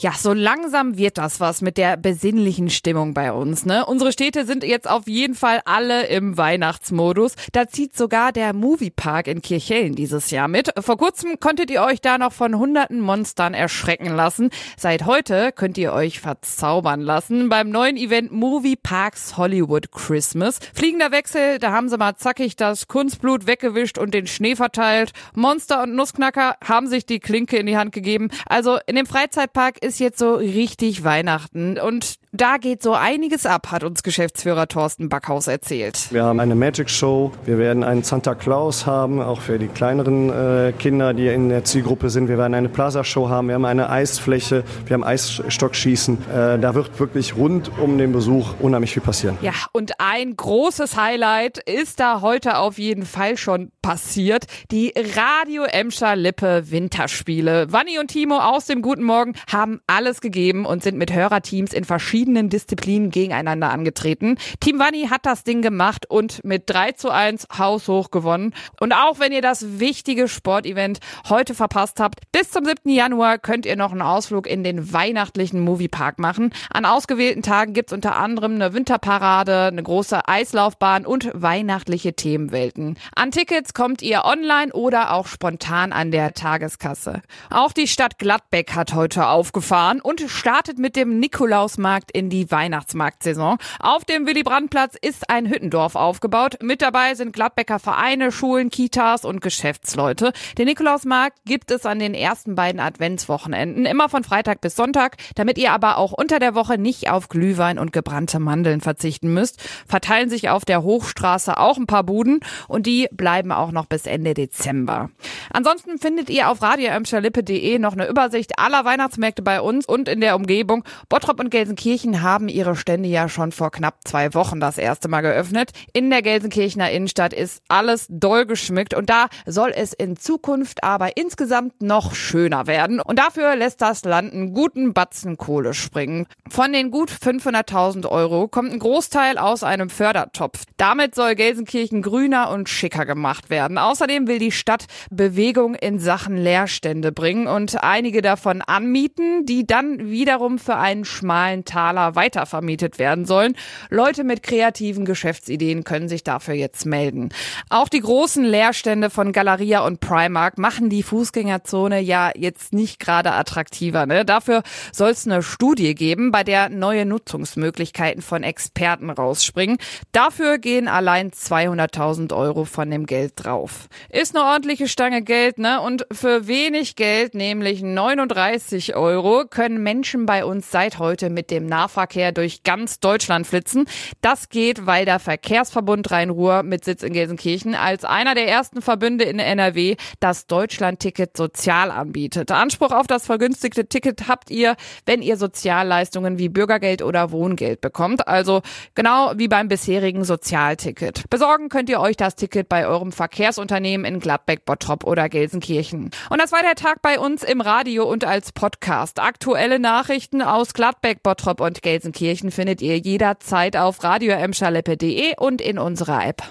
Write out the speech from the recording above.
Ja, so langsam wird das was mit der besinnlichen Stimmung bei uns. Ne? Unsere Städte sind jetzt auf jeden Fall alle im Weihnachtsmodus. Da zieht sogar der Moviepark in Kirchhellen dieses Jahr mit. Vor kurzem konntet ihr euch da noch von hunderten Monstern erschrecken lassen. Seit heute könnt ihr euch verzaubern lassen beim neuen Event Movie Parks Hollywood Christmas. Fliegender Wechsel, da haben sie mal zackig das Kunstblut weggewischt und den Schnee verteilt. Monster und Nussknacker haben sich die Klinke in die Hand gegeben. Also in dem Freizeitpark ist jetzt so richtig Weihnachten und da geht so einiges ab, hat uns Geschäftsführer Thorsten Backhaus erzählt. Wir haben eine Magic Show, wir werden einen Santa Claus haben, auch für die kleineren äh, Kinder, die in der Zielgruppe sind. Wir werden eine Plaza Show haben, wir haben eine Eisfläche, wir haben Eisstockschießen. Äh, da wird wirklich rund um den Besuch unheimlich viel passieren. Ja, und ein großes Highlight ist da heute auf jeden Fall schon passiert. Die Radio Emscher Lippe Winterspiele. Wanni und Timo aus dem Guten Morgen haben alles gegeben und sind mit Hörerteams in verschiedenen verschiedenen Disziplinen gegeneinander angetreten. Team Wanni hat das Ding gemacht und mit 3 zu 1 haushoch gewonnen. Und auch wenn ihr das wichtige Sportevent heute verpasst habt, bis zum 7. Januar könnt ihr noch einen Ausflug in den weihnachtlichen Moviepark machen. An ausgewählten Tagen gibt's unter anderem eine Winterparade, eine große Eislaufbahn und weihnachtliche Themenwelten. An Tickets kommt ihr online oder auch spontan an der Tageskasse. Auch die Stadt Gladbeck hat heute aufgefahren und startet mit dem Nikolausmarkt in die Weihnachtsmarktsaison. Auf dem Willy Brandt-Platz ist ein Hüttendorf aufgebaut. Mit dabei sind Gladbecker Vereine, Schulen, Kitas und Geschäftsleute. Den Nikolausmarkt gibt es an den ersten beiden Adventswochenenden, immer von Freitag bis Sonntag, damit ihr aber auch unter der Woche nicht auf Glühwein und gebrannte Mandeln verzichten müsst. Verteilen sich auf der Hochstraße auch ein paar Buden und die bleiben auch noch bis Ende Dezember. Ansonsten findet ihr auf radioemscherlippe.de noch eine Übersicht aller Weihnachtsmärkte bei uns und in der Umgebung. Bottrop und Gelsenkirchen haben ihre Stände ja schon vor knapp zwei Wochen das erste Mal geöffnet. In der Gelsenkirchener Innenstadt ist alles doll geschmückt und da soll es in Zukunft aber insgesamt noch schöner werden. Und dafür lässt das Land einen guten Batzen Kohle springen. Von den gut 500.000 Euro kommt ein Großteil aus einem Fördertopf. Damit soll Gelsenkirchen grüner und schicker gemacht werden. Außerdem will die Stadt Bewegung in Sachen Leerstände bringen und einige davon anmieten, die dann wiederum für einen schmalen Taler weitervermietet werden sollen. Leute mit kreativen Geschäftsideen können sich dafür jetzt melden. Auch die großen Leerstände von Galeria und Primark machen die Fußgängerzone ja jetzt nicht gerade attraktiver. Ne? Dafür soll es eine Studie geben, bei der neue Nutzungsmöglichkeiten von Experten rausspringen. Dafür gehen allein 200.000 Euro von dem Geld drauf. Ist eine ordentliche Stange Geld, ne? Und für wenig Geld, nämlich 39 Euro, können Menschen bei uns seit heute mit dem Nahverkehr durch ganz Deutschland flitzen. Das geht, weil der Verkehrsverbund Rhein-Ruhr mit Sitz in Gelsenkirchen als einer der ersten Verbünde in NRW das Deutschland-Ticket sozial anbietet. Anspruch auf das vergünstigte Ticket habt ihr, wenn ihr Sozialleistungen wie Bürgergeld oder Wohngeld bekommt. Also genau wie beim bisherigen Sozialticket. Besorgen könnt ihr euch das Ticket bei eurem Verkehrsunternehmen in Gladbeck, Bottrop oder Gelsenkirchen. Und das war der Tag bei uns im Radio und als Podcast. Aktuelle Nachrichten aus Gladbeck, Bottrop und Gelsenkirchen findet ihr jederzeit auf radioemschaleppe.de und in unserer App.